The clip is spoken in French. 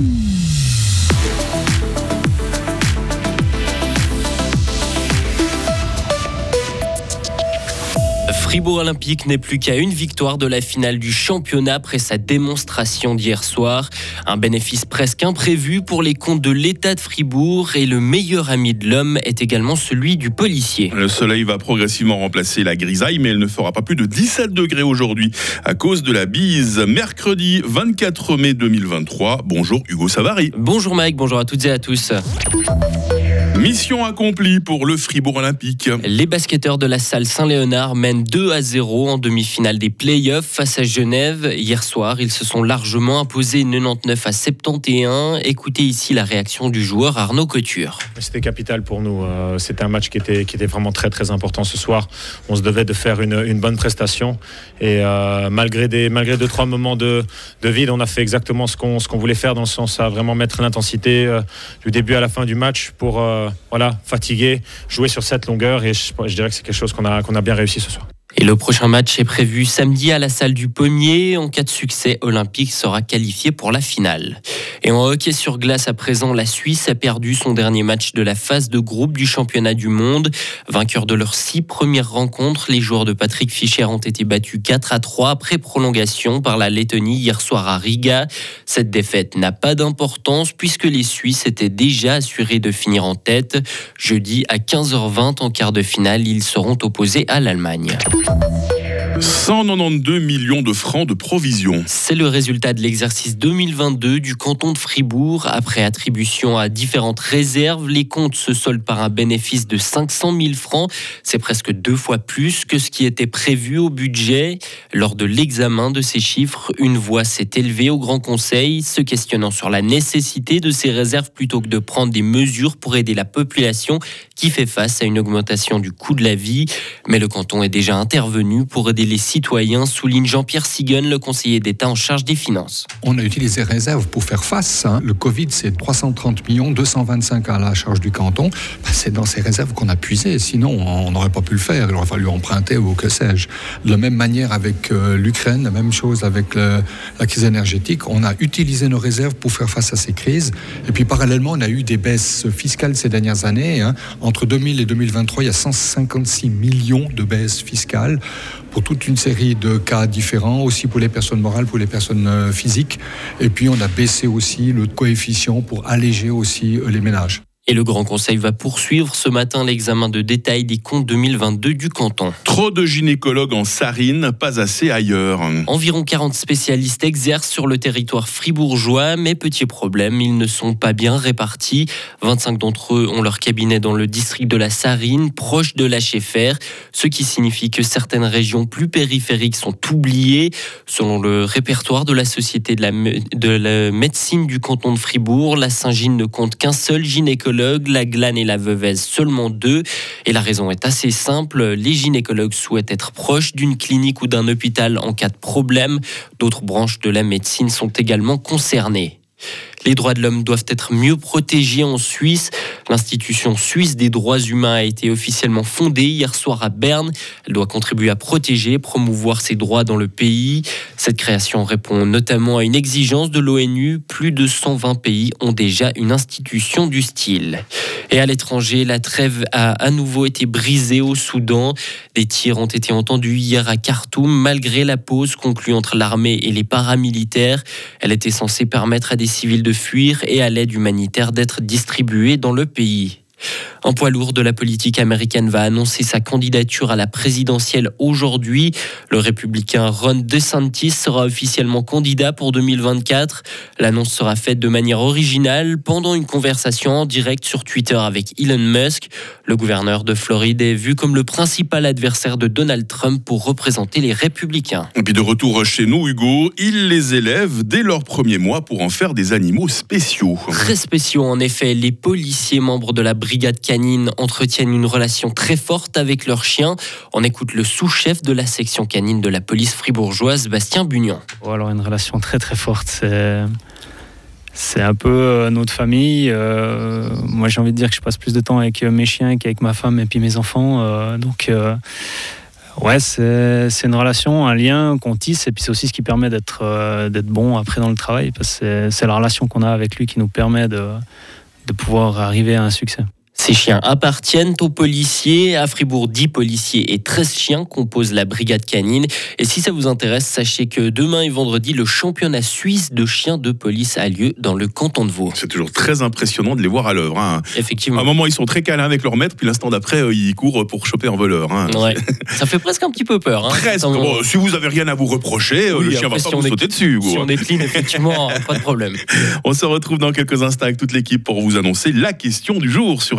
Mm-hmm. Fribourg Olympique n'est plus qu'à une victoire de la finale du championnat après sa démonstration d'hier soir. Un bénéfice presque imprévu pour les comptes de l'État de Fribourg et le meilleur ami de l'homme est également celui du policier. Le soleil va progressivement remplacer la grisaille, mais elle ne fera pas plus de 17 degrés aujourd'hui à cause de la bise. Mercredi 24 mai 2023. Bonjour Hugo Savary. Bonjour Mike, bonjour à toutes et à tous. Mission accomplie pour le Fribourg Olympique. Les basketteurs de la salle Saint-Léonard mènent 2 à 0 en demi-finale des playoffs face à Genève. Hier soir, ils se sont largement imposés 99 à 71. Écoutez ici la réaction du joueur Arnaud Couture. C'était capital pour nous. Euh, c'était un match qui était, qui était vraiment très très important ce soir. On se devait de faire une, une bonne prestation. Et euh, malgré, des, malgré deux, trois moments de, de vide, on a fait exactement ce qu'on qu'on voulait faire dans le sens à vraiment mettre l'intensité euh, du début à la fin du match pour voilà, fatigué, jouer sur cette longueur et je, dirais que c'est quelque chose qu'on a, qu'on a bien réussi ce soir. Et le prochain match est prévu samedi à la salle du Pommier. En cas de succès, Olympique sera qualifié pour la finale. Et en hockey sur glace à présent, la Suisse a perdu son dernier match de la phase de groupe du championnat du monde. Vainqueurs de leurs six premières rencontres, les joueurs de Patrick Fischer ont été battus 4 à 3 après prolongation par la Lettonie hier soir à Riga. Cette défaite n'a pas d'importance puisque les Suisses étaient déjà assurés de finir en tête. Jeudi à 15h20 en quart de finale, ils seront opposés à l'Allemagne. Thank you. 192 millions de francs de provisions. C'est le résultat de l'exercice 2022 du canton de Fribourg. Après attribution à différentes réserves, les comptes se soldent par un bénéfice de 500 000 francs. C'est presque deux fois plus que ce qui était prévu au budget. Lors de l'examen de ces chiffres, une voix s'est élevée au Grand Conseil, se questionnant sur la nécessité de ces réserves plutôt que de prendre des mesures pour aider la population qui fait face à une augmentation du coût de la vie. Mais le canton est déjà intervenu pour aider les citoyens, souligne Jean-Pierre Sigun, le conseiller d'État en charge des finances. On a utilisé réserve pour faire face. Hein. Le Covid, c'est 330 millions, 225 à la charge du canton. Ben, c'est dans ces réserves qu'on a puisé. Sinon, on n'aurait pas pu le faire. Il aurait fallu emprunter ou que sais-je. De la même manière avec euh, l'Ukraine, la même chose avec la crise énergétique. On a utilisé nos réserves pour faire face à ces crises. Et puis parallèlement, on a eu des baisses fiscales ces dernières années. Hein. Entre 2000 et 2023, il y a 156 millions de baisses fiscales pour toute une série de cas différents, aussi pour les personnes morales, pour les personnes euh, physiques. Et puis on a baissé aussi le coefficient pour alléger aussi euh, les ménages. Et le Grand Conseil va poursuivre ce matin l'examen de détail des comptes 2022 du canton. Trop de gynécologues en Sarine, pas assez ailleurs. Environ 40 spécialistes exercent sur le territoire fribourgeois, mais petit problème, ils ne sont pas bien répartis. 25 d'entre eux ont leur cabinet dans le district de la Sarine, proche de la l'HFR, ce qui signifie que certaines régions plus périphériques sont oubliées. Selon le répertoire de la Société de la, de la médecine du canton de Fribourg, la Saint-Gine ne compte qu'un seul gynécologue la glane et la veuvez seulement deux. Et la raison est assez simple, les gynécologues souhaitent être proches d'une clinique ou d'un hôpital en cas de problème. D'autres branches de la médecine sont également concernées. Les droits de l'homme doivent être mieux protégés en Suisse. L'institution suisse des droits humains a été officiellement fondée hier soir à Berne. Elle doit contribuer à protéger et promouvoir ces droits dans le pays. Cette création répond notamment à une exigence de l'ONU. Plus de 120 pays ont déjà une institution du style. Et à l'étranger, la trêve a à nouveau été brisée au Soudan. Des tirs ont été entendus hier à Khartoum malgré la pause conclue entre l'armée et les paramilitaires. Elle était censée permettre à des civils de fuir et à l'aide humanitaire d'être distribuée dans le pays. Un poids lourd de la politique américaine va annoncer sa candidature à la présidentielle aujourd'hui. Le républicain Ron DeSantis sera officiellement candidat pour 2024. L'annonce sera faite de manière originale pendant une conversation en direct sur Twitter avec Elon Musk. Le gouverneur de Floride est vu comme le principal adversaire de Donald Trump pour représenter les républicains. Et puis de retour chez nous, Hugo, il les élève dès leur premier mois pour en faire des animaux spéciaux. Très spéciaux en effet. Les policiers membres de la brigade canines entretiennent une relation très forte avec leurs chiens. On écoute le sous-chef de la section canine de la police fribourgeoise, Bastien Bugnon. Oh, alors une relation très très forte. C'est un peu euh, notre famille. Euh, moi, j'ai envie de dire que je passe plus de temps avec euh, mes chiens qu'avec ma femme et puis mes enfants. donc, Ouais, c'est une relation, un lien qu'on tisse, et puis c'est aussi ce qui permet d'être euh, bon après dans le travail, c'est la relation qu'on a avec lui qui nous permet de pouvoir arriver à un succès. Ces chiens appartiennent aux policiers. À Fribourg, 10 policiers et 13 chiens composent la brigade canine. Et si ça vous intéresse, sachez que demain et vendredi, le championnat suisse de chiens de police a lieu dans le canton de Vaud. C'est toujours très impressionnant de les voir à l'œuvre. Hein. Effectivement. À un moment, ils sont très câlins avec leur maître, puis l'instant d'après, euh, ils courent pour choper un voleur. Hein. Ouais. ça fait presque un petit peu peur. Hein. Presque. Bon, si vous avez rien à vous reprocher, euh, Oui, le chien va pas si vous on est- sauter dessus. Si quoi. on est clean, effectivement, pas de problème. On se retrouve dans quelques instants avec toute l'équipe pour vous annoncer la question du jour sur